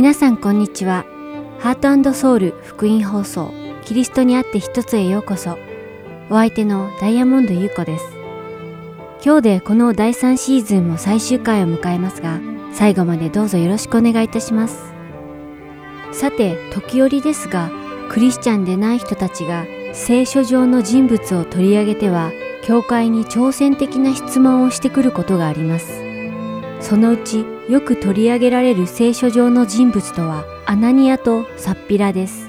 皆さんこんにちは。ハートソウル福音放送キリストにあって一つへようこそ。お相手のダイヤモンド優子です。今日でこの第3シーズンも最終回を迎えますが、最後までどうぞよろしくお願いいたします。さて、時折ですが、クリスチャンでない人たちが聖書上の人物を取り上げては、教会に挑戦的な質問をしてくることがあります。そのうちよく取り上げられる聖書上の人物とはアナニアとサッピラです。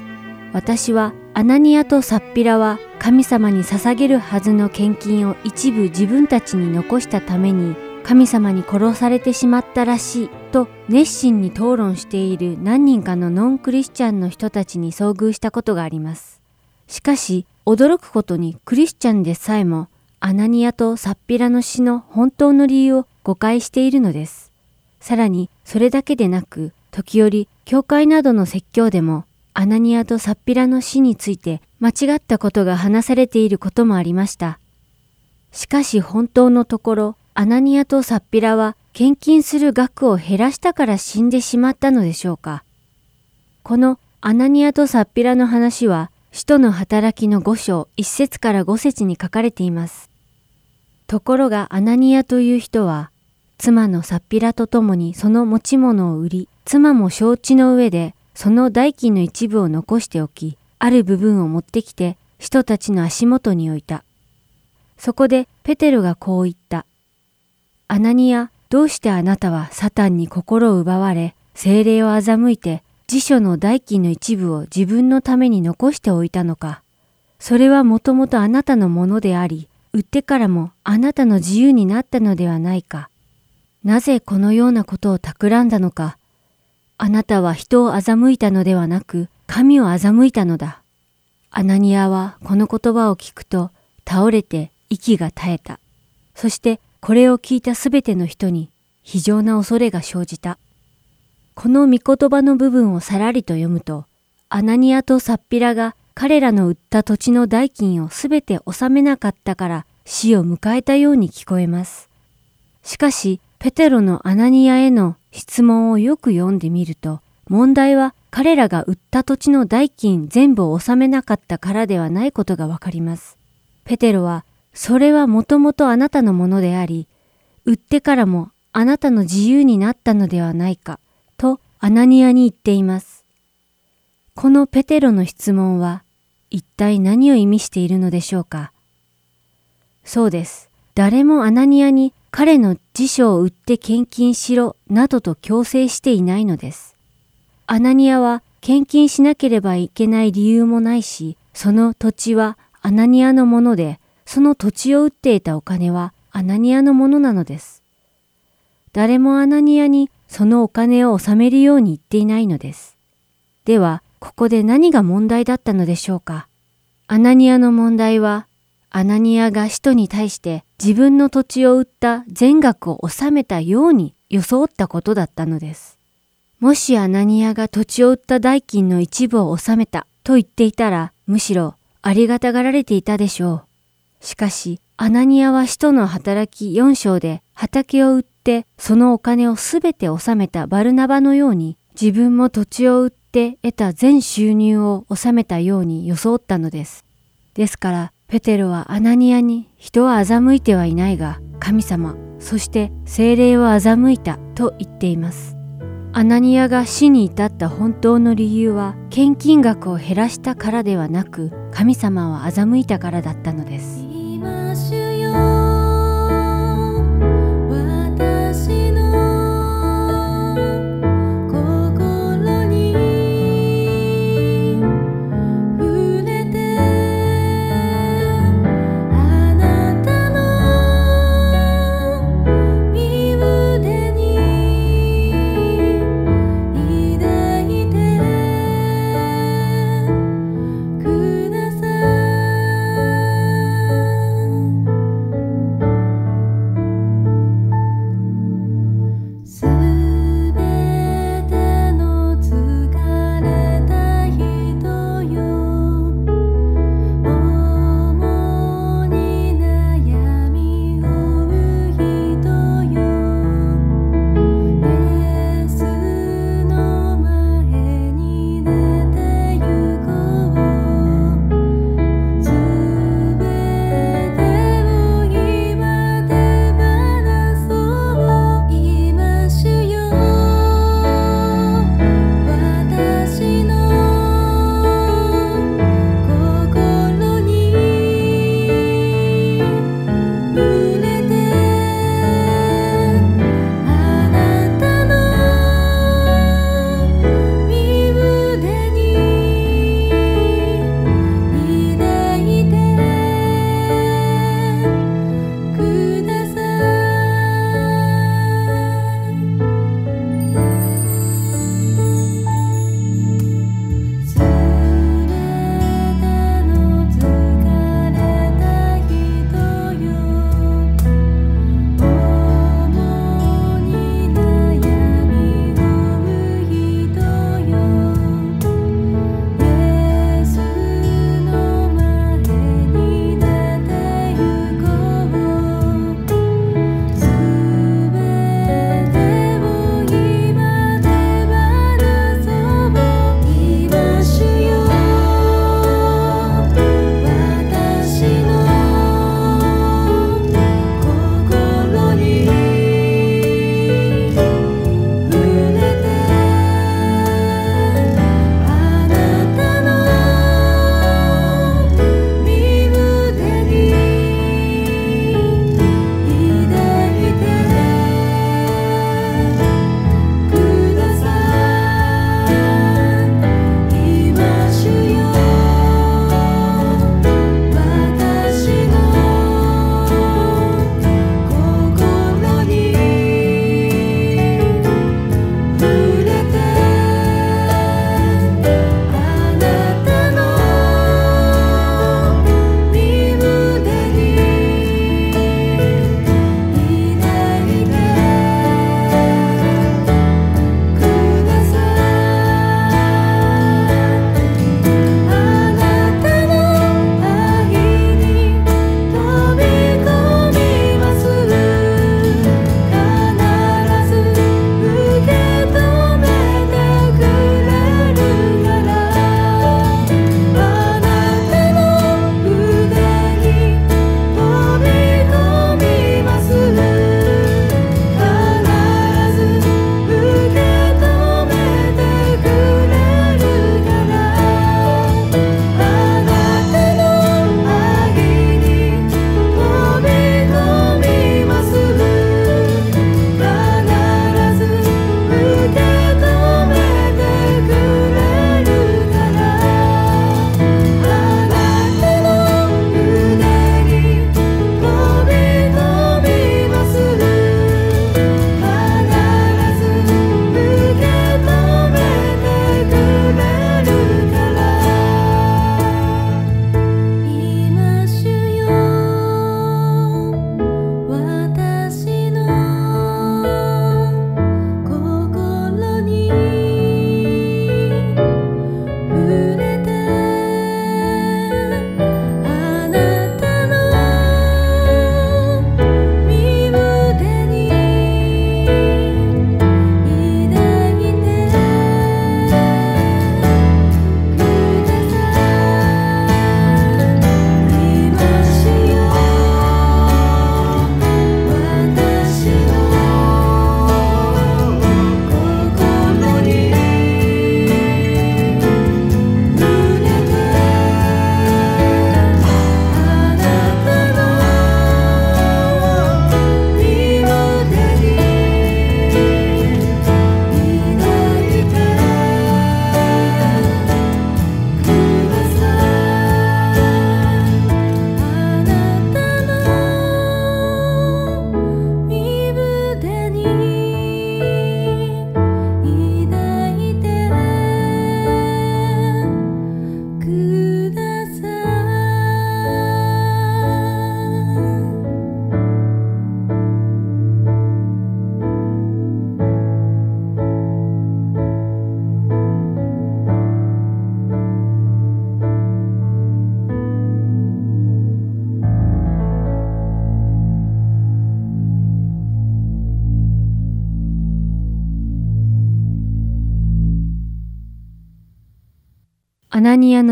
私はアナニアとサッピラは神様に捧げるはずの献金を一部自分たちに残したために神様に殺されてしまったらしいと熱心に討論している何人かのノンクリスチャンの人たちに遭遇したことがあります。しかし驚くことにクリスチャンでさえもアナニアとサッピラの死の本当の理由を誤解しているのです。さらにそれだけでなく、時折教会などの説教でもアナニアとサッピラの死について間違ったことが話されていることもありました。しかし本当のところ、アナニアとサッピラは献金する額を減らしたから死んでしまったのでしょうか。このアナニアとサッピラの話は、使徒の働きの5章1節から5節に書かれています。ところがアナニアという人は、妻のサッピラと共にその持ち物を売り、妻も承知の上で、その代金の一部を残しておき、ある部分を持ってきて、人たちの足元に置いた。そこでペテロがこう言った。アナニア、どうしてあなたはサタンに心を奪われ、精霊を欺いて、辞書の代金の一部を自分のために残しておいたのか。それはもともとあなたのものであり、売ってからもあなたの自由になったのではないか。なぜこのようなことを企んだのか。あなたは人を欺いたのではなく、神を欺いたのだ。アナニアはこの言葉を聞くと、倒れて息が絶えた。そしてこれを聞いたすべての人に非常な恐れが生じた。この御言葉の部分をさらりと読むと、アナニアとサッピラが彼らの売った土地の代金をすべて納めなかったから死を迎えたように聞こえます。しかし、ペテロのアナニアへの質問をよく読んでみると、問題は彼らが売った土地の代金全部を納めなかったからではないことがわかります。ペテロは、それはもともとあなたのものであり、売ってからもあなたの自由になったのではないか、とアナニアに言っています。このペテロの質問は、一体何を意味しているのでしょうか？そうです。誰もアナニアに彼の辞書を売って献金しろなどと強制していないのです。アナニアは献金しなければいけない理由もないし、その土地はアナニアのもので、その土地を売っていたお金はアナニアのものなのです。誰もアナニアにそのお金を納めるように言っていないのです。では、ここで何が問題だったのでしょうかアナニアの問題は、アナニアが使徒に対して自分の土地を売った全額を納めたように装ったことだったのです。もしアナニアが土地を売った代金の一部を納めたと言っていたら、むしろありがたがられていたでしょう。しかし、アナニアは使徒の働き4章で畑を売ってそのお金をすべて納めたバルナバのように自分も土地を売って得た全収入を納めたように装ったのです。ですから、ペテロはアナニアに人は欺いてはいないが神様、そして精霊を欺いたと言っています。アナニアが死に至った本当の理由は献金額を減らしたからではなく神様を欺いたからだったのです。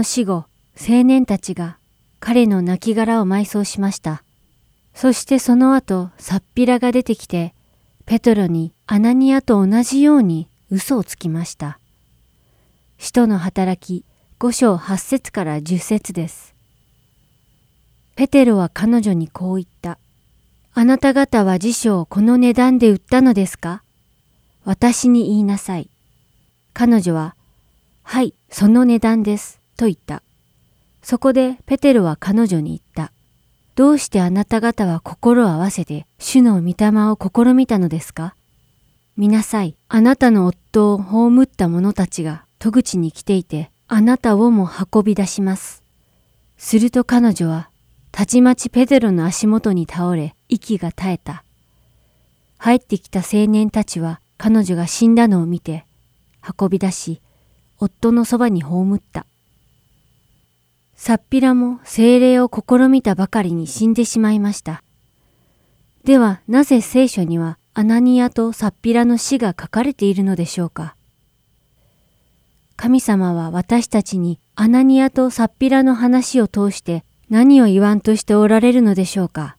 の死後、青年たちが彼の亡骸を埋葬しました。そしてその後、サッピラが出てきて、ペトロにアナニアと同じように嘘をつきました。使徒の働き5章8節から10節です。ペテロは彼女にこう言った。あなた方は辞書をこの値段で売ったのですか？私に言いなさい。彼女は、はい、その値段です、と言った。そこでペテロは彼女に言った。どうしてあなた方は心を合わせて主の御霊を試みたのですか？見なさい、あなたの夫を葬った者たちが戸口に来ていて、あなたをも運び出します。すると彼女は、たちまちペテロの足元に倒れ、息が絶えた。入ってきた青年たちは彼女が死んだのを見て、運び出し、夫のそばに葬った。サッピラも精霊を試みたばかりに死んでしまいました。ではなぜ聖書にはアナニアとサッピラの死が書かれているのでしょうか？神様は私たちにアナニアとサッピラの話を通して何を言わんとしておられるのでしょうか？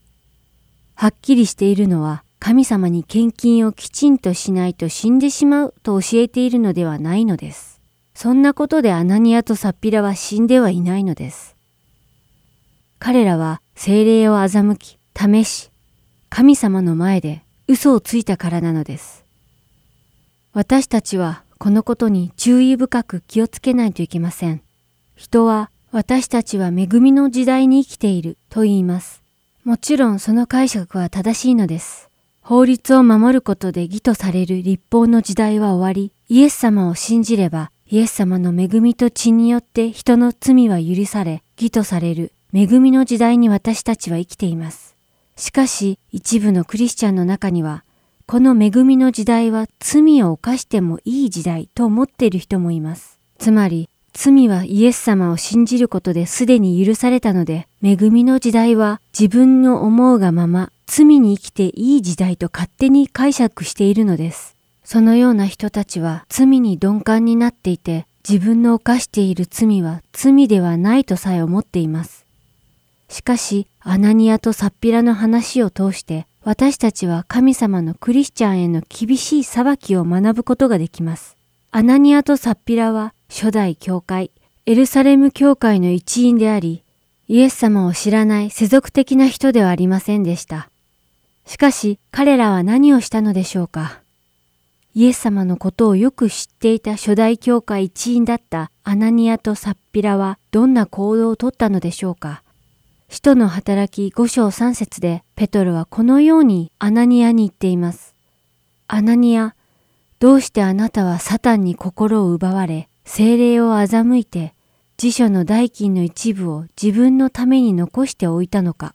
はっきりしているのは神様に献金をきちんとしないと死んでしまうと教えているのではないのです。そんなことでアナニアとサッピラは死んではいないのです。彼らは精霊を欺き、試し、神様の前で嘘をついたからなのです。私たちはこのことに注意深く気をつけないといけません。人は私たちは恵みの時代に生きていると言います。もちろんその解釈は正しいのです。法律を守ることで義とされる立法の時代は終わり、イエス様を信じれば、イエス様の恵みと血によって人の罪は許され、義とされる恵みの時代に私たちは生きています。しかし、一部のクリスチャンの中には、この恵みの時代は罪を犯してもいい時代と思っている人もいます。つまり、罪はイエス様を信じることですでに許されたので、恵みの時代は自分の思うがまま、罪に生きていい時代と勝手に解釈しているのです。そのような人たちは罪に鈍感になっていて、自分の犯している罪は罪ではないとさえ思っています。しかし、アナニアとサッピラの話を通して、私たちは神様のクリスチャンへの厳しい裁きを学ぶことができます。アナニアとサッピラは初代教会、エルサレム教会の一員であり、イエス様を知らない世俗的な人ではありませんでした。しかし彼らは何をしたのでしょうかイエス様のことをよく知っていた初代教会一員だったアナニアとサッピラはどんな行動をとったのでしょうか？使徒の働き5章3節でペトロはこのようにアナニアに言っています。アナニア、どうしてあなたはサタンに心を奪われ、精霊を欺いて、辞書の代金の一部を自分のために残しておいたのか？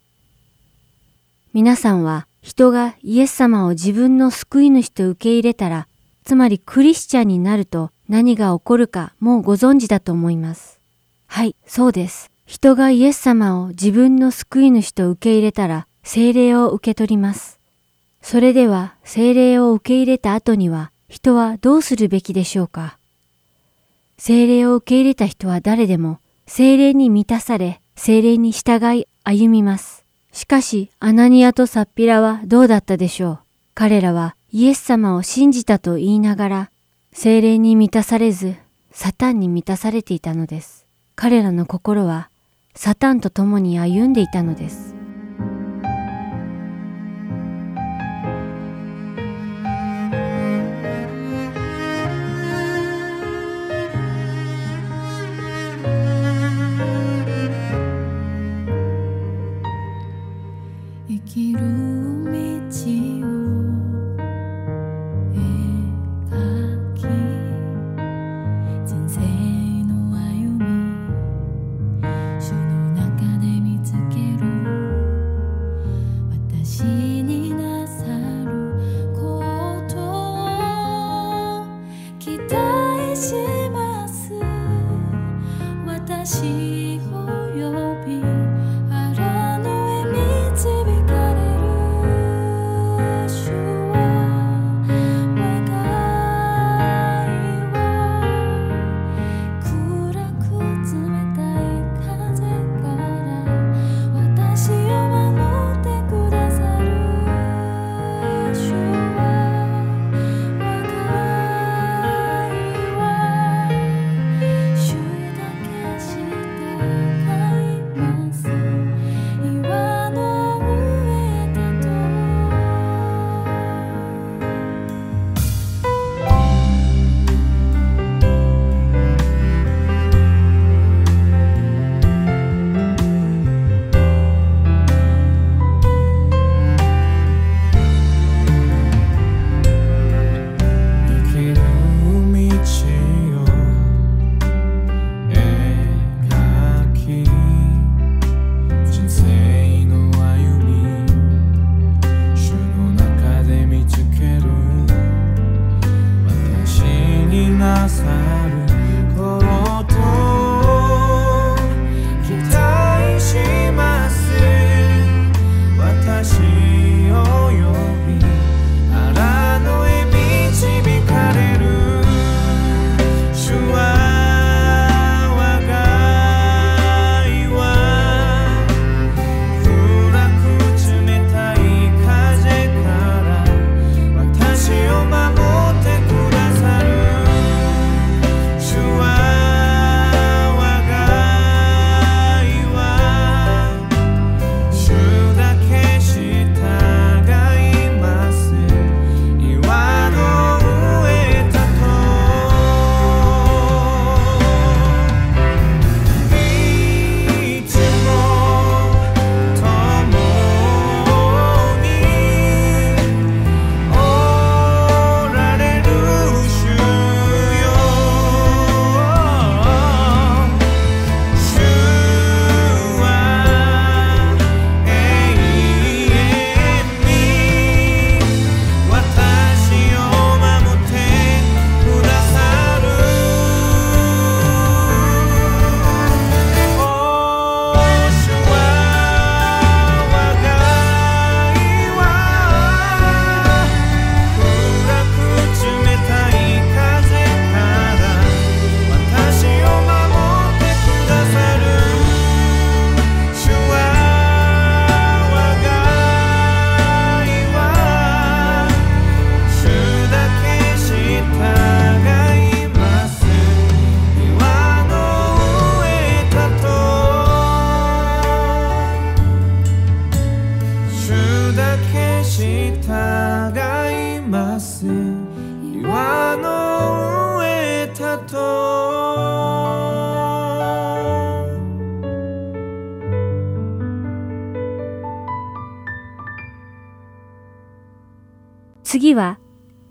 皆さんは人がイエス様を自分の救い主と受け入れたら、つまりクリスチャンになると何が起こるかもうご存知だと思います。はい、そうです。人がイエス様を自分の救い主と受け入れたら、聖霊を受け取ります。それでは、聖霊を受け入れた後には、人はどうするべきでしょうか？聖霊を受け入れた人は誰でも、聖霊に満たされ、聖霊に従い歩みます。しかし、アナニアとサッピラはどうだったでしょう彼らはイエス様を信じたと言いながら、精霊に満たされず、サタンに満たされていたのです。彼らの心は、サタンと共に歩んでいたのです。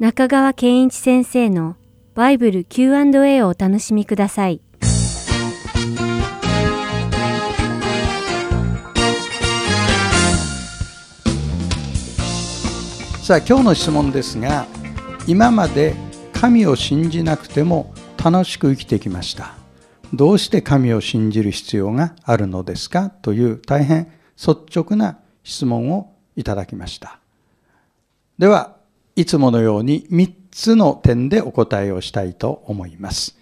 中川健一先生のバイブル Q&A をお楽しみください。さあ今日の質問ですが今まで神を信じなくても楽しく生きてきました。どうして神を信じる必要があるのですか？という大変率直な質問をいただきました。ではいつものように3つの点でお答えをしたいと思います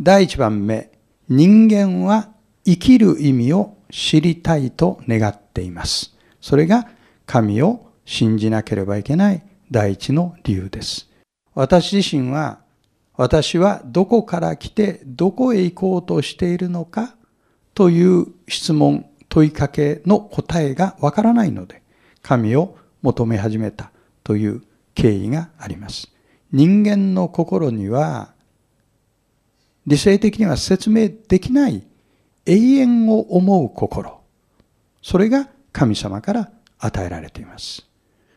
第1番目人間は生きる意味を知りたいと願っていますそれが神を信じなければいけない第一の理由です。私自身は、私はどこから来てどこへ行こうとしているのかという質問、問いかけの答えがわからないので、神を求め始めたという経緯があります。人間の心には、理性的には説明できない永遠を思う心、それが神様から与えられています。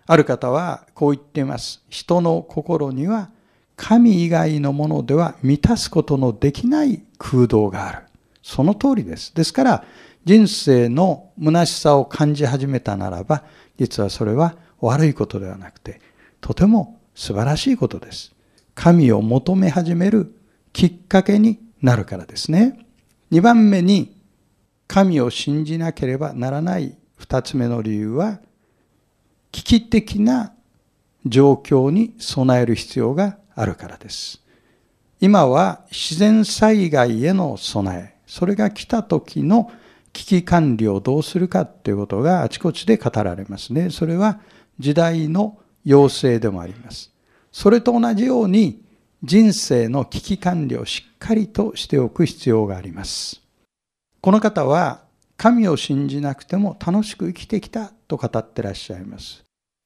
ある方はこう言っています。人の心には神以外のものでは満たすことのできない空洞がある。その通りです。ですから、人生の虚しさを感じ始めたならば、実はそれは悪いことではなくて、とても素晴らしいことです。神を求め始めるきっかけになるからですね。二番目に、神を信じなければならない二つ目の理由は、危機的な状況に備える必要があるからです。今は自然災害への備え、それが来た時の危機管理をどうするかということがあちこちで語られますね。それは時代の要請でもあります。それと同じように人生の危機管理をしっかりとしておく必要があります。この方は神を信じなくても楽しく生きてきたと語ってらっしゃいます。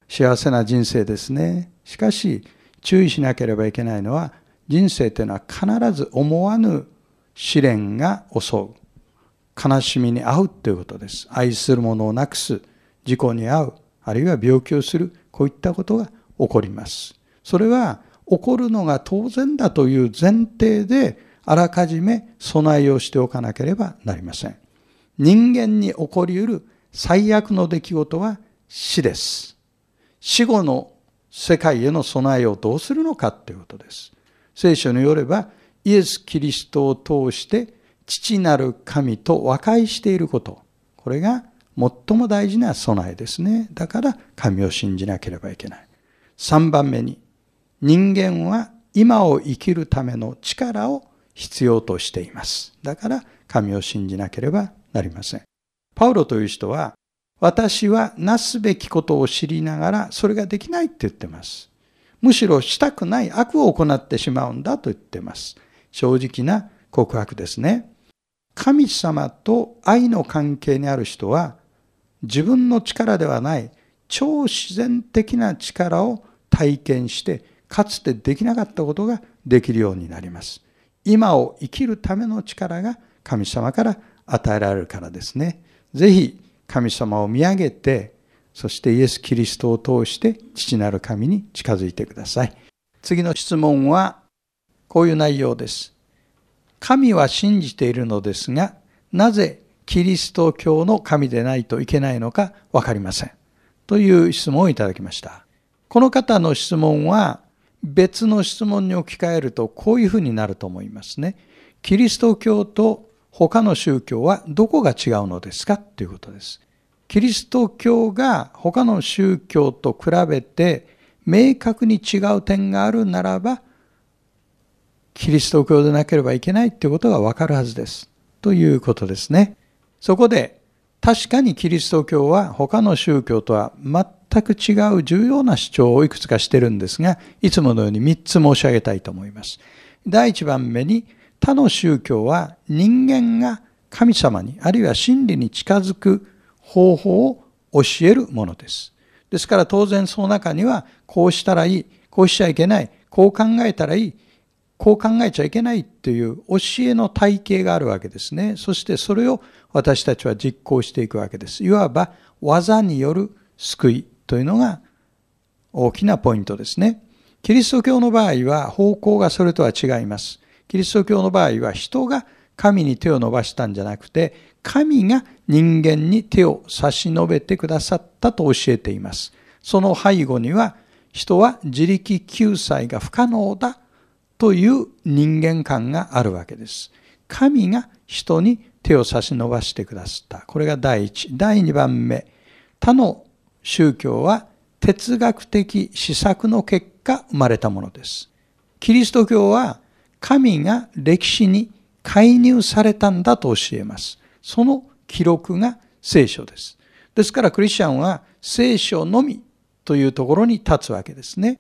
幸せな人生ですね。しかし、注意しなければいけないのは、人生というのは必ず思わぬ試練が襲う。悲しみに遭うということです。愛する者をなくす、事故に遭う、あるいは病気をする、こういったことが起こります。それは起こるのが当然だという前提で、あらかじめ備えをしておかなければなりません。人間に起こり得る最悪の出来事は死です。死後の世界への備えをどうするのかということです。聖書によれば、イエス・キリストを通して父なる神と和解していること。これが最も大事な備えですね。だから神を信じなければいけない。3番目に、人間は今を生きるための力を必要としています。だから神を信じなければなりません。パウロという人は私はなすべきことを知りながらそれができないって言ってます。むしろしたくない悪を行ってしまうんだと言ってます。正直な告白ですね。神様と愛の関係にある人は自分の力ではない超自然的な力を体験してかつてできなかったことができるようになります。今を生きるための力が神様から与えられるからですね。ぜひ神様を見上げて、そしてイエス・キリストを通して父なる神に近づいてください。次の質問はこういう内容です。神は信じているのですが、なぜキリスト教の神でないといけないのかわかりません。という質問をいただきました。この方の質問は別の質問に置き換えるとこういうふうになると思いますね。キリスト教と他の宗教はどこが違うのですか？ということです。キリスト教が他の宗教と比べて明確に違う点があるならば、キリスト教でなければいけないということがわかるはずです。ということですね。そこで、確かにキリスト教は他の宗教とは全く違う重要な主張をいくつかしてるんですが、いつものように3つ申し上げたいと思います。第1番目に、他の宗教は人間が神様に、あるいは真理に近づく方法を教えるものです。ですから当然その中には、こうしたらいい、こうしちゃいけない、こう考えたらいい、こう考えちゃいけないっていう教えの体系があるわけですね。そしてそれを私たちは実行していくわけです。いわば技による救いというのが大きなポイントですね。キリスト教の場合は方向がそれとは違います。キリスト教の場合は人が神に手を伸ばしたんじゃなくて、神が人間に手を差し伸べてくださったと教えています。その背後には、人は自力救済が不可能だという人間観があるわけです。神が人に手を差し伸ばしてくださった。これが第一。第二番目。他の宗教は哲学的施策の結果生まれたものです。キリスト教は神が歴史に介入されたんだと教えます。その記録が聖書です。ですからクリスチャンは聖書のみというところに立つわけですね。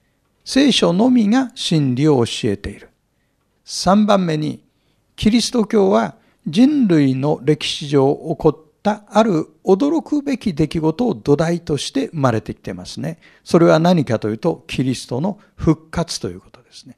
聖書のみが真理を教えている。3番目に、キリスト教は人類の歴史上起こったある驚くべき出来事を土台として生まれてきてますね。それは何かというと、キリストの復活ということですね。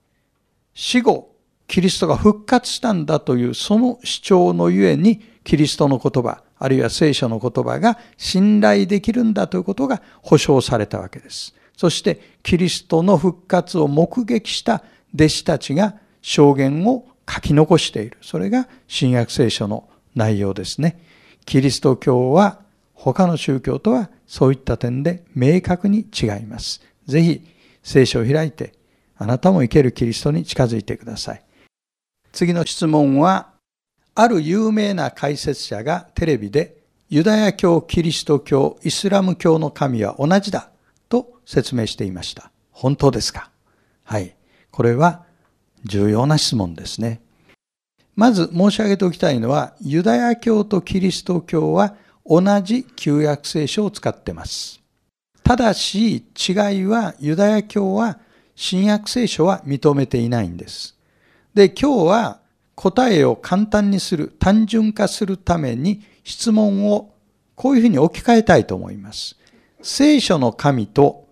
死後、キリストが復活したんだというその主張のゆえに、キリストの言葉、あるいは聖書の言葉が信頼できるんだということが保証されたわけです。そして、キリストの復活を目撃した弟子たちが証言を書き残している。それが新約聖書の内容ですね。キリスト教は他の宗教とはそういった点で明確に違います。ぜひ聖書を開いてあなたも生けるキリストに近づいてください。次の質問は、ある有名な解説者がテレビで、ユダヤ教、キリスト教、イスラム教の神は同じだ説明していました。本当ですか？はい。これは重要な質問ですね。まず申し上げておきたいのは、ユダヤ教とキリスト教は同じ旧約聖書を使ってます。ただし、違いはユダヤ教は新約聖書は認めていないんです。で、今日は答えを簡単にする、単純化するために質問をこういうふうに置き換えたいと思います。聖書の神と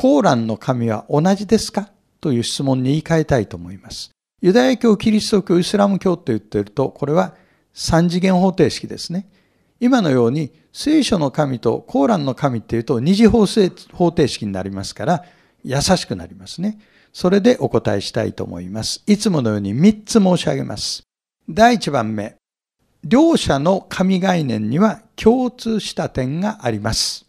コーランの神は同じですか？という質問に言い換えたいと思います。ユダヤ教、キリスト教、イスラム教と言っていると、これは三次元方程式ですね。今のように聖書の神とコーランの神っていうと二次方程式になりますから優しくなりますね。それでお答えしたいと思います。いつものように3つ申し上げます。第1番目。両者の神概念には共通した点があります。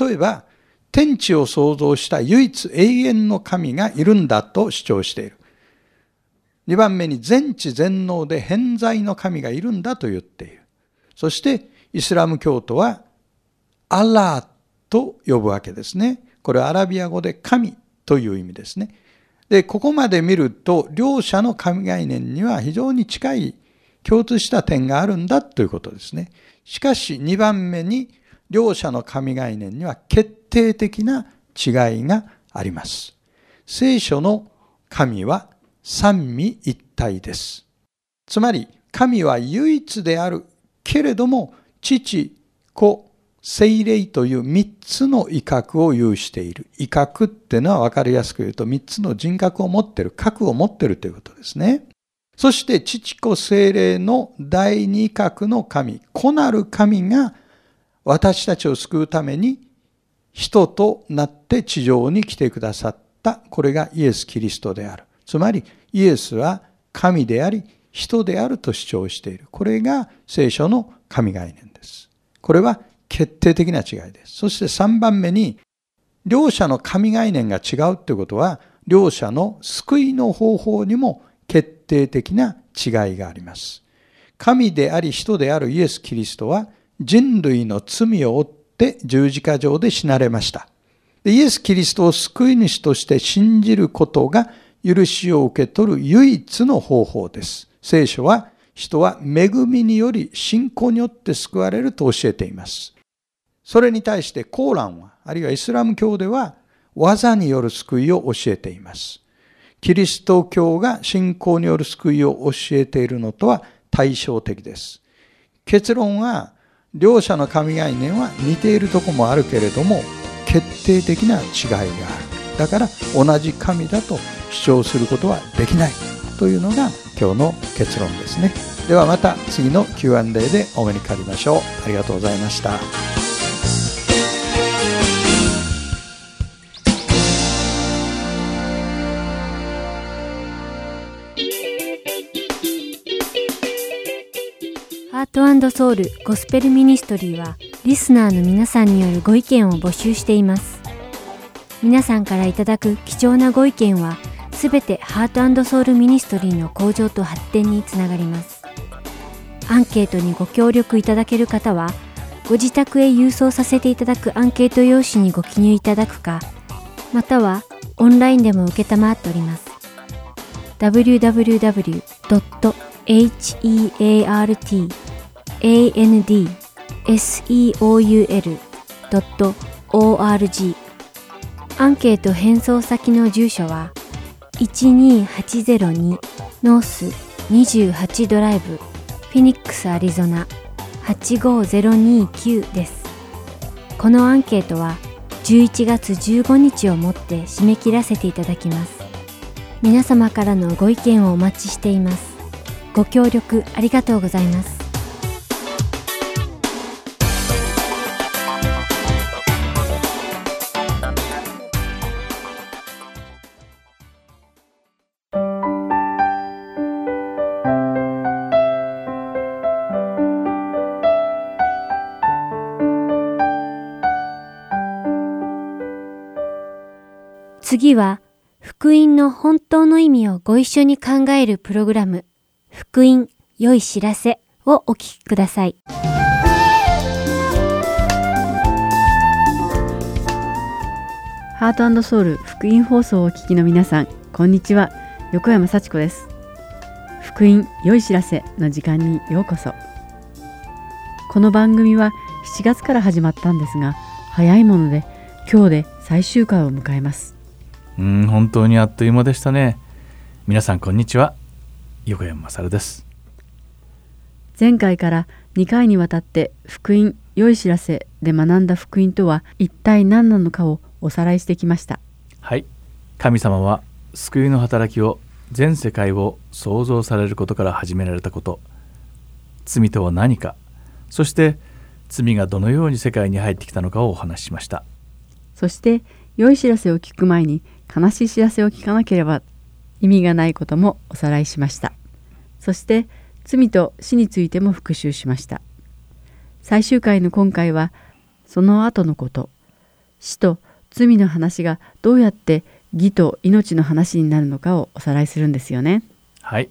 例えば、天地を創造した唯一永遠の神がいるんだと主張している。2番目に全知全能で偏在の神がいるんだと言っている。そしてイスラム教徒はアラーと呼ぶわけですね。これアラビア語で神という意味ですね。で、ここまで見ると、両者の神概念には非常に近い共通した点があるんだということですね。しかし、2番目に、両者の神概念には決定的な違いがあります。聖書の神は三位一体です。つまり、神は唯一であるけれども、父、子、精霊という三つの威嚇を有している。威嚇っていうのは分かりやすく言うと三つの人格を持ってる、核を持ってるということですね。そして父子精霊の第二格の神、子なる神が私たちを救うために人となって地上に来てくださった。これがイエス・キリストである。つまりイエスは神であり人であると主張している。これが聖書の神概念です。これは決定的な違いです。そして3番目に、両者の神概念が違うということは、両者の救いの方法にも決定的な違いがあります。神であり人であるイエス・キリストは人類の罪を負って十字架上で死なれました。イエス・キリストを救い主として信じることが許しを受け取る唯一の方法です。聖書は人は恵みにより信仰によって救われると教えています。それに対してコーランは、あるいはイスラム教では技による救いを教えています。キリスト教が信仰による救いを教えているのとは対照的です。結論は、両者の神概念は似ているとこもあるけれども、決定的な違いがある。だから同じ神だと主張することはできないというのが今日の結論ですね。ではまた次の Q&A でお目にかかりましょう。ありがとうございました。ートソウルゴスペルミニストリーはリスナーの皆さんによるご意見を募集しています。皆さんからいただく貴重なご意見はすべてハートソウルミニストリーの向上と発展につながります。アンケートにご協力いただける方はご自宅へ郵送させていただくアンケート用紙にご記入いただくかまたはオンラインでも受けたまっております。www.heartandsoul.org アンケート返送先の住所は12802 North 28ドライブフェニックスアリゾナ85029です。このアンケートは11月15日をもって締め切らせていただきます。皆様からのご意見をお待ちしています。ご協力ありがとうございます。次は福音の本当の意味をご一緒に考えるプログラム福音良い知らせをお聞きくださいハートソウル福音放送をお聞きの皆さん、こんにちは。横山幸子です。福音良い知らせの時間にようこそ。この番組は7月から始まったんですが、早いもので今日で最終回を迎えます。うん本当にあっという間でしたね。皆さんこんにちは。横山勝です。前回から2回にわたって福音良い知らせで学んだ福音とは一体何なのかをおさらいしてきました。はい。神様は救いの働きを全世界を創造されることから始められたこと。罪とは何か。そして罪がどのように世界に入ってきたのかをお話ししました。そして良い知らせを聞く前に悲しい知らせを聞かなければ意味がないこともおさらいしました。そして罪と死についても復習しました。最終回の今回はその後のこと死と罪の話がどうやって義と命の話になるのかをおさらいするんですよね。はい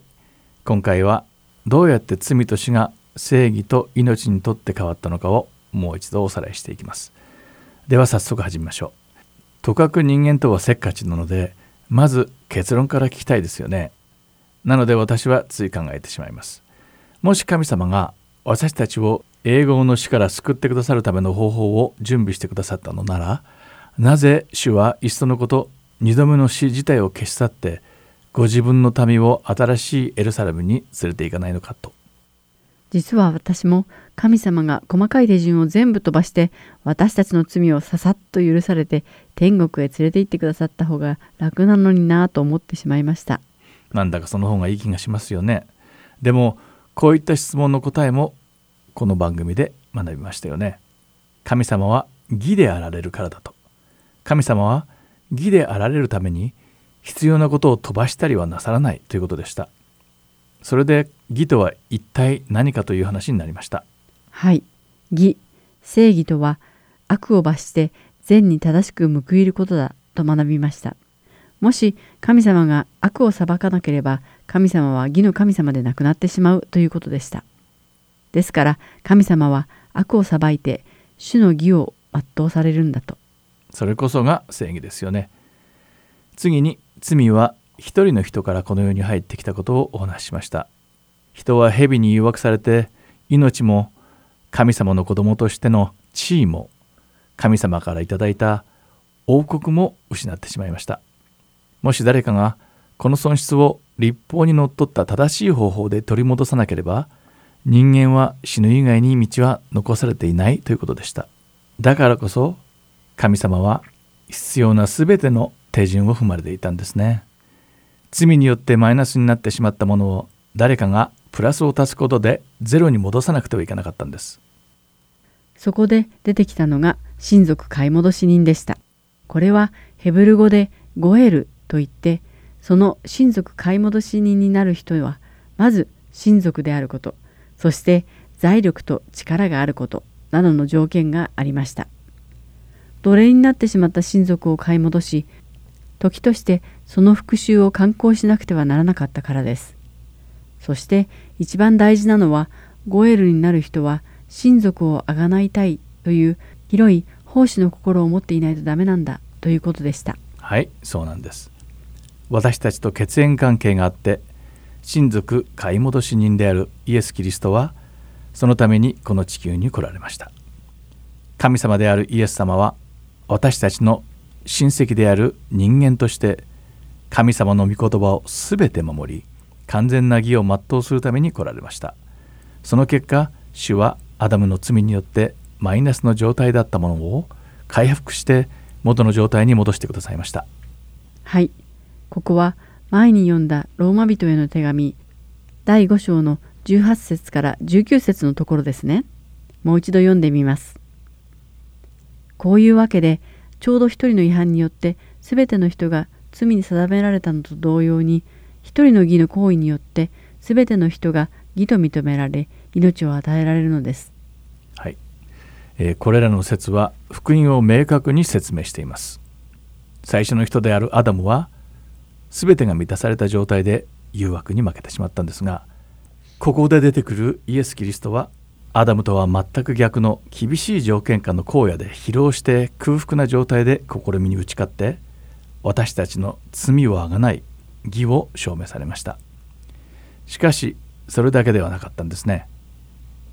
今回はどうやって罪と死が正義と命にとって変わったのかをもう一度おさらいしていきますでは早速始めましょうとかく人間とはせっかちなのでまず結論から聞きたいですよね。なので私はつい考えてしまいます。もし神様が私たちを英語の死から救ってくださるための方法を準備してくださったのならなぜ主はいっそのこと二度目の死自体を消し去ってご自分の民を新しいエルサレムに連れて行かないのかと。実は私も神様が細かい手順を全部飛ばして私たちの罪をささっと許されて天国へ連れて行ってくださった方が楽なのになぁと思ってしまいました。なんだかその方がいい気がしますよね。でもこういった質問の答えもこの番組で学びましたよね。神様は義であられるからだと。神様は義であられるために必要なことを飛ばしたりはなさらないということでした。それで義とは一体何かという話になりましたはい。義、正義とは悪を罰して善に正しく報いることだと学びました。もし神様が悪を裁かなければ神様は義の神様でなくなってしまうということでした。ですから神様は悪を裁いて主の義を全うされるんだと。それこそが正義ですよね次に罪は一人の人からこの世に入ってきたことをお話ししました。人は蛇に誘惑されて命も神様の子供としての地位も神様からいただいた王国も失ってしまいました。もし誰かがこの損失を立法にのっとった正しい方法で取り戻さなければ人間は死ぬ以外に道は残されていないということでした。だからこそ神様は必要な全ての手順を踏まれていたんですね。罪によってマイナスになってしまったものを誰かがプラスを足すことでゼロに戻さなくてはいけなかったんですそこで出てきたのが親族買い戻し人でした。これはヘブル語でゴエルといって、その親族買い戻し人になる人は、まず親族であること、そして財力と力があることなどの条件がありました。奴隷になってしまった親族を買い戻し、時としてその復讐を敢行しなくてはならなかったからです。そして一番大事なのは、ゴエルになる人は親族をあがないたいという広い奉仕の心を持っていないとダメなんだということでした。はいそうなんです私たちと血縁関係があって親族買い戻し人であるイエス・キリストはそのためにこの地球に来られました神様であるイエス様は私たちの親戚である人間として神様の御言葉をすべて守り完全な義を全うするために来られましたその結果主はアダムの罪によってマイナスの状態だったものを回復して元の状態に戻してくださいましたはい、ここは前に読んだローマ人への手紙第5章の18節から19節のところですね。もう一度読んでみます。こういうわけでちょうど一人の違反によって全ての人が罪に定められたのと同様に一人の義の行為によって全ての人が義と認められ命を与えられるのです。はい、えーこれらの説は福音を明確に説明しています最初の人であるアダムは全てが満たされた状態で誘惑に負けてしまったんですがここで出てくるイエス・キリストはアダムとは全く逆の厳しい条件下の荒野で疲労して空腹な状態で試みに打ち勝って私たちの罪をあがない義を証明されました。しかしそれだけではなかったんですね。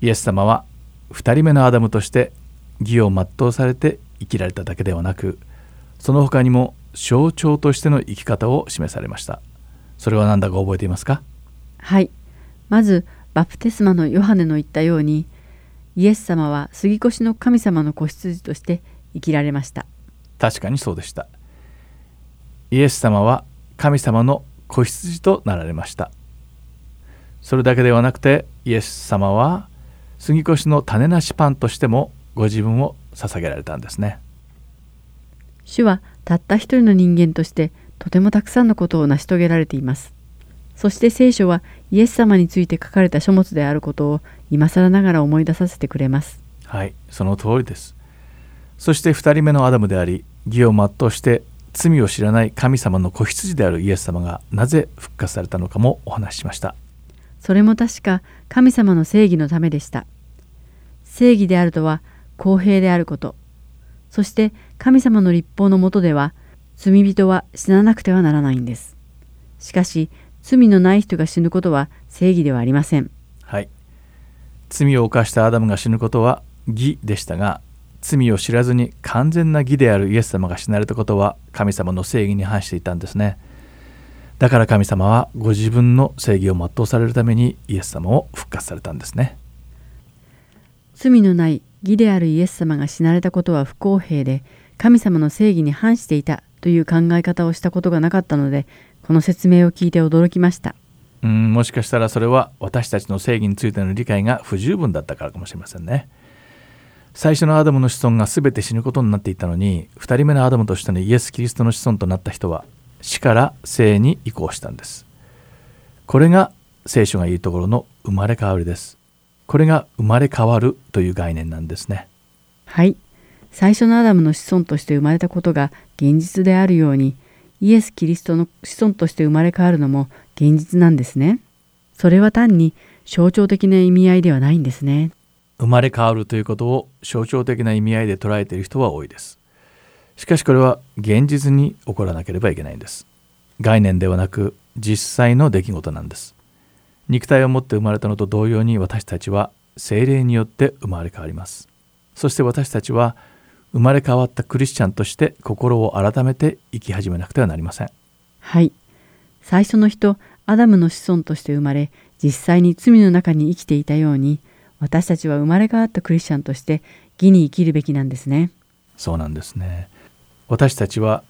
イエス様は2人目のアダムとして義を全うされて生きられただけではなくその他にも象徴としての生き方を示されました。それは何だか覚えていますか？はい。まず、バプテスマのヨハネの言ったように、イエス様は杉越の神様の子羊として生きられました。確かにそうでしたイエス様は神様の子羊となられましたそれだけではなくてイエス様は杉越の種なしパンとしてもご自分を捧げられたんですね主はたった一人の人間としてとてもたくさんのことを成し遂げられています。そして聖書はイエス様について書かれた書物であることを今更ながら思い出させてくれます。はいその通りですそして2人目のアダムであり義を全うして罪を知らない神様の子羊であるイエス様がなぜ復活されたのかもお話ししましたそれも確か神様の正義のためでした。正義であるとは公平であること。そして神様の立法のもとでは罪人は死ななくてはならないんです。しかし罪のない人が死ぬことは正義ではありません。はい罪を犯したアダムが死ぬことは義でしたが罪を知らずに完全な義であるイエス様が死なれたことは神様の正義に反していたんですね。だから神様はご自分の正義を全うされるためにイエス様を復活されたんですね。罪のない義であるイエス様が死なれたことは不公平で神様の正義に反していたという考え方をしたことがなかったのでこの説明を聞いて驚きました。うんもしかしたらそれは私たちの正義についての理解が不十分だったからかもしれませんね最初のアダムの子孫が全て死ぬことになっていたのに2人目のアダムとしてのイエス・キリストの子孫となった人は死から生に移行したんです。これが聖書が言うところの生まれ変わりです。これが生まれ変わるという概念なんですね。はい。最初のアダムの子孫として生まれたことが現実であるようにイエス・キリストの子孫として生まれ変わるのも現実なんですね。それは単に象徴的な意味合いではないんですね。生まれ変わるということを象徴的な意味合いで捉えている人は多いです。しかしこれは現実に起こらなければいけないんです。概念ではなく実際の出来事なんです。肉体を持って生まれたのと同様に私たちは精霊によって生まれ変わります。そして私たちは生まれ変わったクリスチャンとして心を改めて生き始めなくてはなりません。はい。最初の人アダムの子孫として生まれ実際に罪の中に生きていたように私たちは生まれ変わったクリスチャンとして義に生きるべきなんですね。そうなんですね。私たちは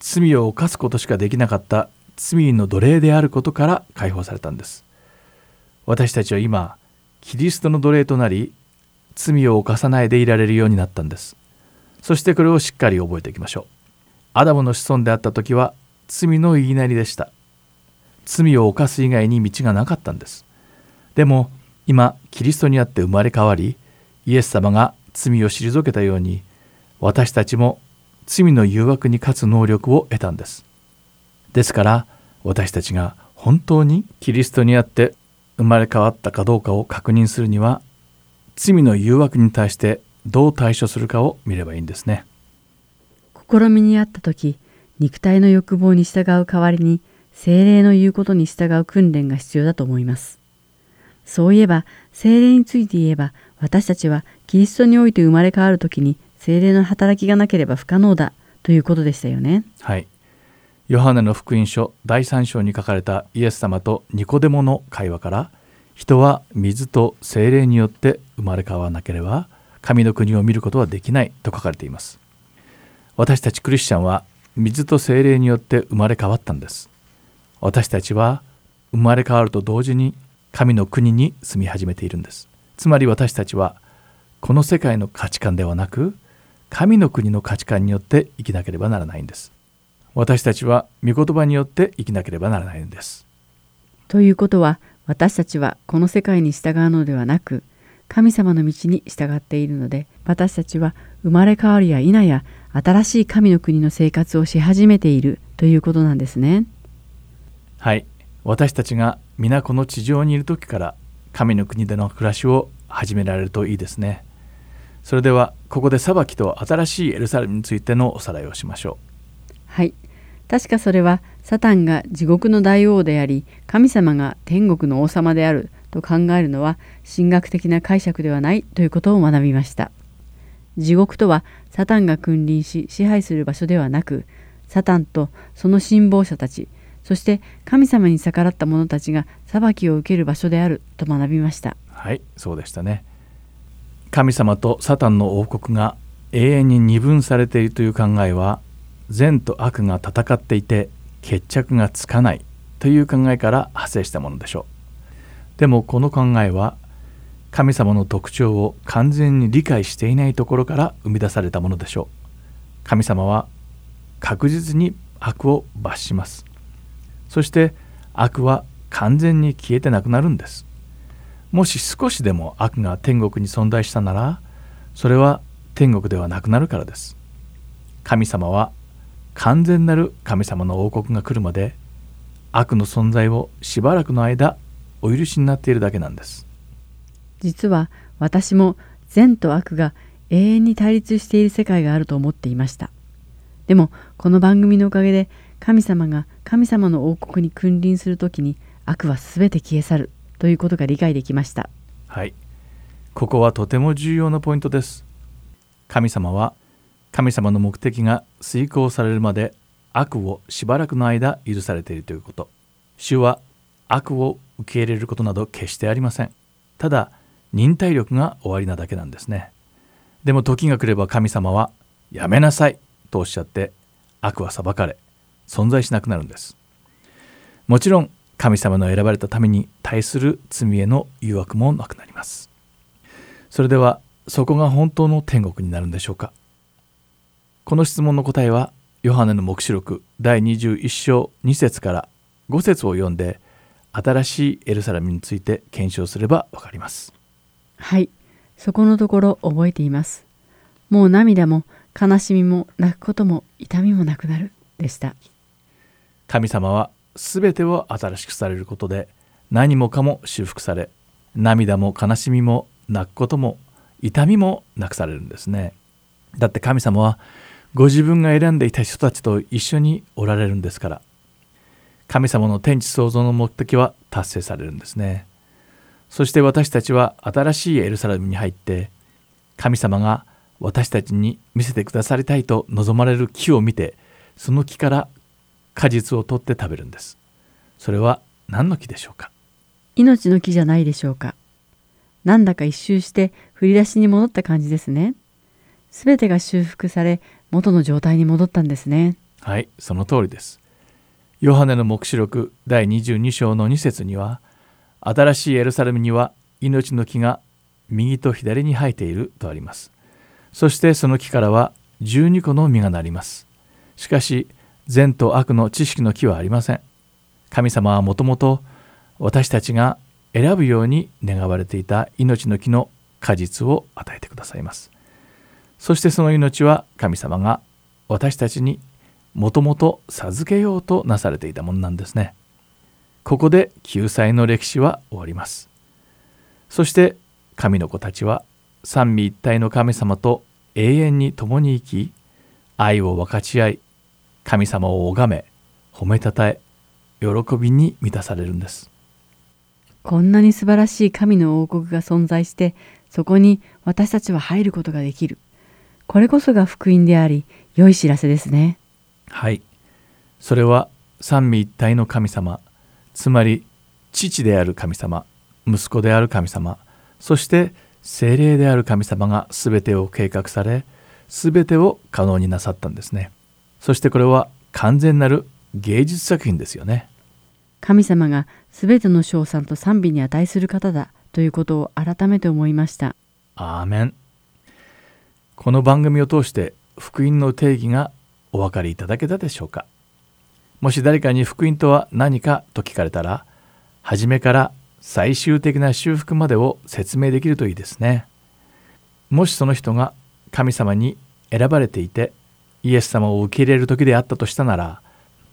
罪を犯すことしかできなかった罪の奴隷であることから解放されたんです。私たちは今キリストの奴隷となり罪を犯さないでいられるようになったんです。そしてこれをしっかり覚えていきましょう。アダムの子孫であった時は罪の言いなりでした。罪を犯す以外に道がなかったんです。でも今キリストにあって生まれ変わりイエス様が罪を退けたように私たちも罪の誘惑に勝つ能力を得たんです。ですから私たちが本当にキリストにあって生まれ変わったかどうかを確認するには罪の誘惑に対してどう対処するかを見ればいいんですね。試みにあった時肉体の欲望に従う代わりに精霊の言うことに従う訓練が必要だと思います。そういえば精霊について言えば私たちはキリストにおいて生まれ変わる時に精霊の働きがなければ不可能だということでしたよね。はい。ヨハネの福音書第3章に書かれたイエス様とニコデモの会話から人は水と精霊によって生まれ変わらなければ神の国を見ることはできないと書かれています。私たちクリスチャンは水と精霊によって生まれ変わったんです。私たちは生まれ変わると同時に神の国に住み始めているんです。つまり私たちはこの世界の価値観ではなく神の国の価値観によって生きなければならないんです。私たちは御言葉によって生きなければならないんです。ということは私たちはこの世界に従うのではなく神様の道に従っているので私たちは生まれ変わるや否や新しい神の国の生活をし始めているということなんですね。はい。私たちが皆この地上にいる時から神の国での暮らしを始められるといいですね。それではここで裁きと新しいエルサレムについてのおさらいをしましょう。はい。確かそれはサタンが地獄の大王であり神様が天国の王様であると考えるのは神学的な解釈ではないということを学びました。地獄とはサタンが君臨し支配する場所ではなくサタンとその信望者たちそして神様に逆らった者たちが裁きを受ける場所であると学びました。はいそうでしたね。神様とサタンの王国が永遠に二分されているという考えは善と悪が戦っていて決着がつかないという考えから派生したものでしょう。でもこの考えは神様の特徴を完全に理解していないところから生み出されたものでしょう。神様は確実に悪を罰します。そして悪は完全に消えてなくなるんです。もし少しでも悪が天国に存在したならそれは天国ではなくなるからです。神様は完全なる神様の王国が来るまで悪の存在をしばらくの間お許しになっているだけなんです。実は私も善と悪が永遠に対立している世界があると思っていました。でもこの番組のおかげで神様が神様の王国に君臨する時に悪は全て消え去るということが理解できました。はい。ここはとても重要なポイントです。神様は神様の目的が遂行されるまで悪をしばらくの間許されているということ。主は悪を受け入れることなど決してありません。ただ忍耐力が終わりなだけなんですね。でも時が来れば神様はやめなさいとおっしゃって悪は裁かれ存在しなくなるんです。もちろん神様の選ばれたために対する罪への誘惑もなくなります。それではそこが本当の天国になるんでしょうか。この質問の答えはヨハネの黙示録第21章2節から5節を読んで新しいエルサレムについて検証すればわかります。はい。そこのところ覚えています。もう涙も悲しみも泣くことも痛みもなくなる。でした。神様は全てを新しくされることで何もかも修復され涙も悲しみも泣くことも痛みもなくされるんですね。だって神様はご自分が選んでいた人たちと一緒におられるんですから神様の天地創造の目的は達成されるんですね。そして私たちは新しいエルサレムに入って神様が私たちに見せてくださりたいと望まれる木を見てその木から果実を取って食べるんです。それは何の木でしょうか？命の木じゃないでしょうか。なんだか一周して振り出しに戻った感じですね。すべてが修復され元の状態に戻ったんですね。はいその通りです。ヨハネの黙示録第22章の2節には新しいエルサレムには命の木が右と左に生えているとあります。そしてその木からは12個の実がなります。しかし善と悪の知識の木はありません。神様はもともと私たちが選ぶように願われていた命の木の果実を与えてくださいます。そしてその命は神様が私たちにもともと授けようとなされていたものなんですね。ここで救済の歴史は終わります。そして神の子たちは三位一体の神様と永遠に共に生き愛を分かち合い神様を拝め褒めたたえ喜びに満たされるんです。こんなに素晴らしい神の王国が存在してそこに私たちは入ることができる。これこそが福音であり良い知らせですね。はい。それは三位一体の神様つまり父である神様息子である神様そして精霊である神様が全てを計画され全てを可能になさったんですねそしてこれは完全なる芸術作品ですよね。神様が全ての称賛と賛美に値する方だということを改めて思いました。アーメン。この番組を通して福音の定義がお分かりいただけたでしょうか。もし誰かに福音とは何かと聞かれたら初めから最終的な修復までを説明できるといいですね。もしその人が神様に選ばれていてイエス様を受け入れる時であったとしたなら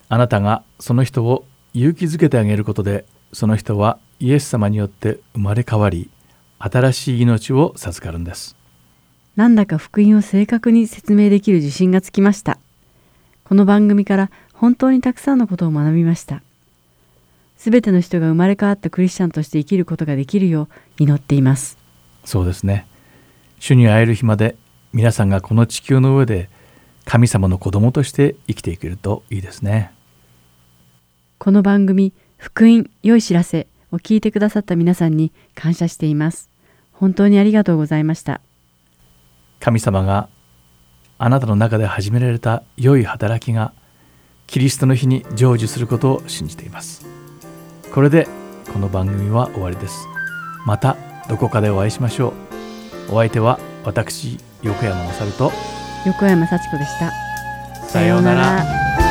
あなたがその人を勇気づけてあげることでその人はイエス様によって生まれ変わり新しい命を授かるんです。なんだか福音を正確に説明できる自信がつきました。この番組から本当にたくさんのことを学びました。すべての人が生まれ変わったクリスチャンとして生きることができるよう祈っています。そうですね。主に会える日まで皆さんがこの地球の上で神様の子供として生きていけるといいですね。この番組福音良い知らせを聞いてくださった皆さんに感謝しています。本当にありがとうございました。神様があなたの中で始められた良い働きがキリストの日に成就することを信じています。これでこの番組は終わりです。またどこかでお会いしましょう。お相手は私横山勝と横山幸子でした。さようなら。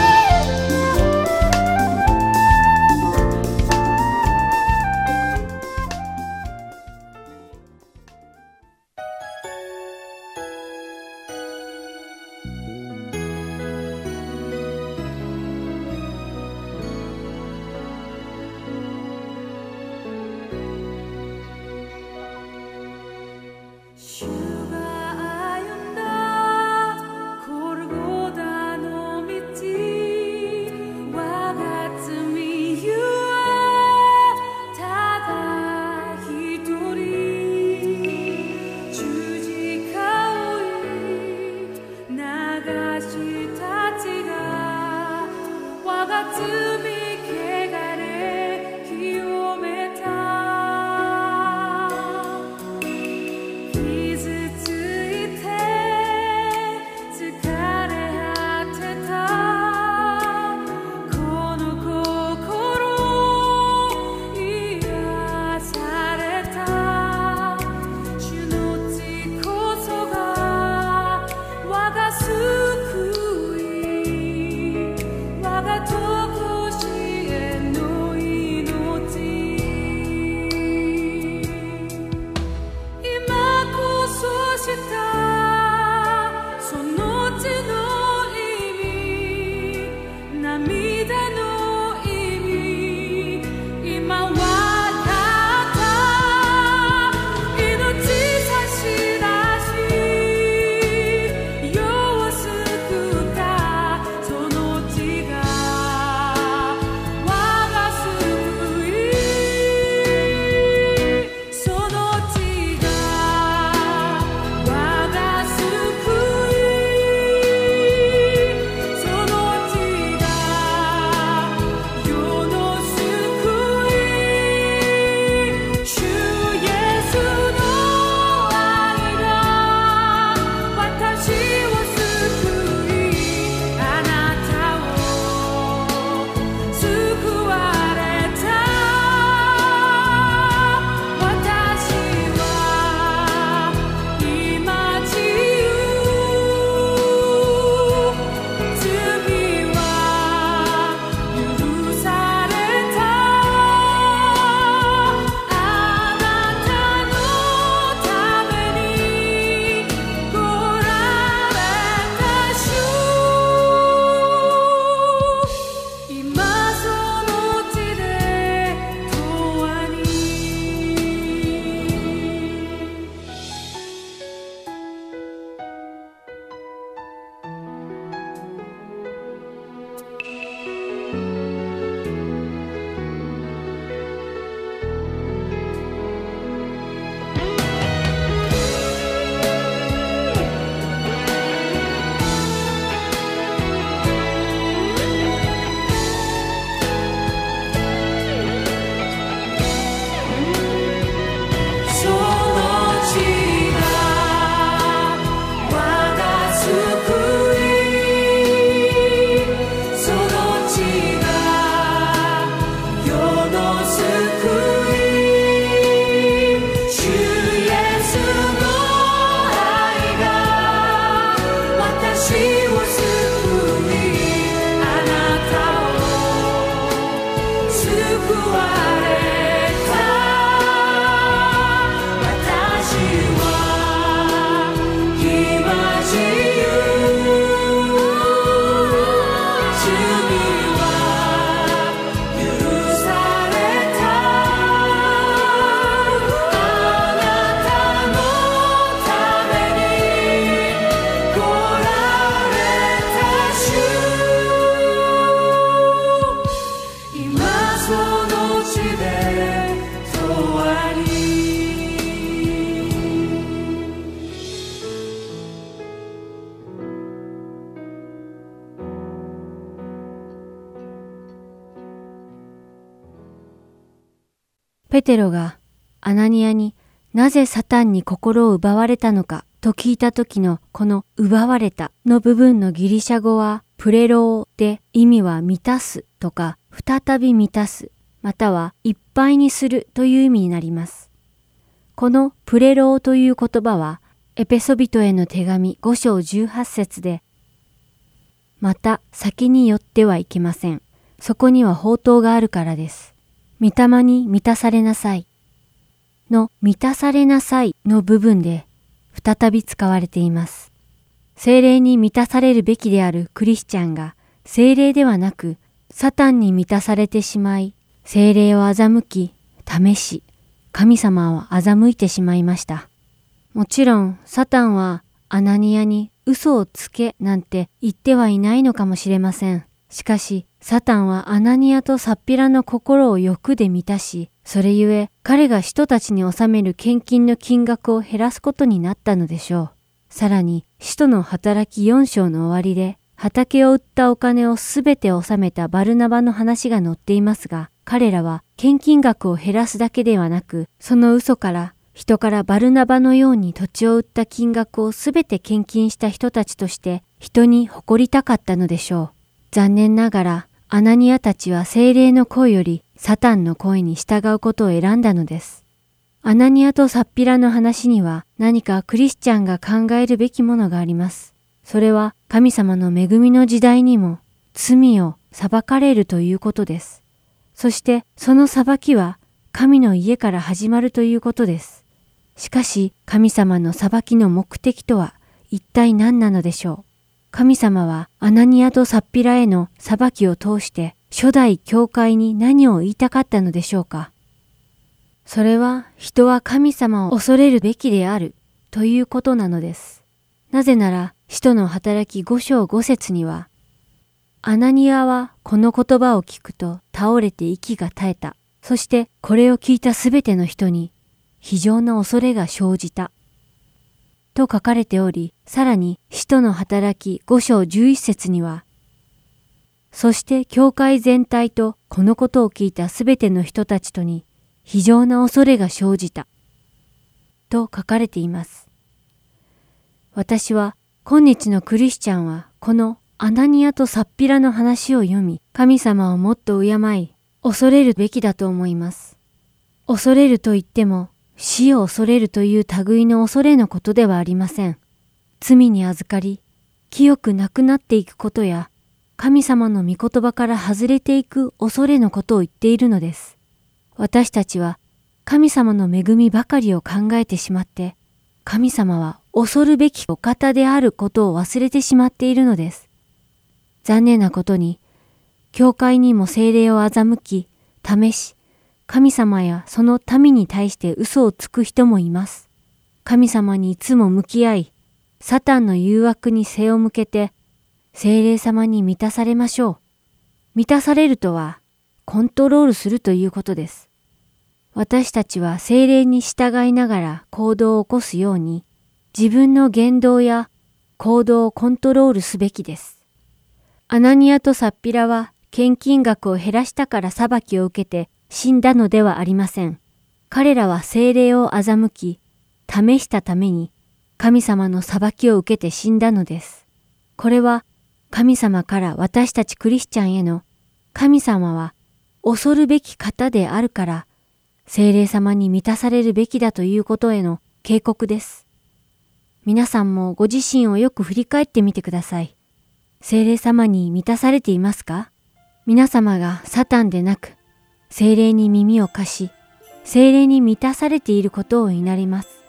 テロがアナニアになぜサタンに心を奪われたのかと聞いた時のこの奪われたの部分のギリシャ語はプレローで意味は満たすとか再び満たすまたはいっぱいにするという意味になります。このプレローという言葉はエペソビトへの手紙5章18節でまた先に寄ってはいけません。そこには宝刀があるからです。御霊に満たされなさい。の満たされなさいの部分で再び使われています。精霊に満たされるべきであるクリスチャンが精霊ではなくサタンに満たされてしまい、精霊を欺き、試し、神様を欺いてしまいました。もちろん、サタンはアナニアに嘘をつけなんて言ってはいないのかもしれません。しかし、サタンはアナニアとサッピラの心を欲で満たし、それゆえ彼が人たちに納める献金の金額を減らすことになったのでしょう。さらに、使徒の働き4章の終わりで、畑を売ったお金をすべて納めたバルナバの話が載っていますが、彼らは献金額を減らすだけではなく、その嘘から人からバルナバのように土地を売った金額をすべて献金した人たちとして人に誇りたかったのでしょう。残念ながら、アナニアたちは精霊の声よりサタンの声に従うことを選んだのです。アナニアとサッピラの話には何かクリスチャンが考えるべきものがあります。それは神様の恵みの時代にも罪を裁かれるということです。そしてその裁きは神の家から始まるということです。しかし神様の裁きの目的とは一体何なのでしょう？神様はアナニアとサッピラへの裁きを通して初代教会に何を言いたかったのでしょうかそれは人は神様を恐れるべきであるということなのです。なぜなら使徒の働き5章5節にはアナニアはこの言葉を聞くと倒れて息が絶えた。そしてこれを聞いたすべての人に非常な恐れが生じた。と書かれており、さらに使徒の働き5章11節には、そして教会全体とこのことを聞いたすべての人たちとに非常な恐れが生じた。と書かれています。私は今日のクリスチャンはこのアナニアとサッピラの話を読み、神様をもっと敬い、恐れるべきだと思います。恐れると言っても、死を恐れるという類の恐れのことではありません。罪に預かり、清くなくなっていくことや、神様の御言葉から外れていく恐れのことを言っているのです。私たちは神様の恵みばかりを考えてしまって、神様は恐るべきお方であることを忘れてしまっているのです。残念なことに、教会にも精霊を欺き、試し、神様やその民に対して嘘をつく人もいます。神様にいつも向き合い、サタンの誘惑に背を向けて、精霊様に満たされましょう。満たされるとは、コントロールするということです。私たちは精霊に従いながら行動を起こすように、自分の言動や行動をコントロールすべきです。アナニアとサッピラは献金額を減らしたから裁きを受けて死んだのではありません。彼らは精霊を欺き、試したために神様の裁きを受けて死んだのです。これは神様から私たちクリスチャンへの神様は恐るべき方であるから精霊様に満たされるべきだということへの警告です。皆さんもご自身をよく振り返ってみてください。精霊様に満たされていますか？皆様がサタンでなく、精霊に耳を貸し、精霊に満たされていることを祈ります。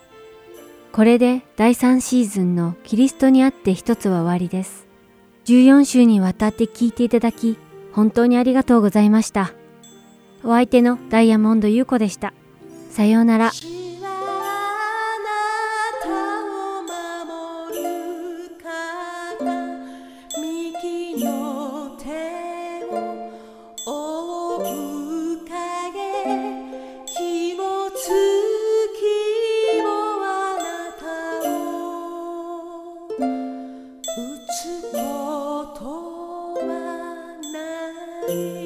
これで第3シーズンのキリストにあって一つは終わりです。14週にわたって聞いていただき、本当にありがとうございました。お相手のダイヤモンド優子でした。さようなら。Thank you.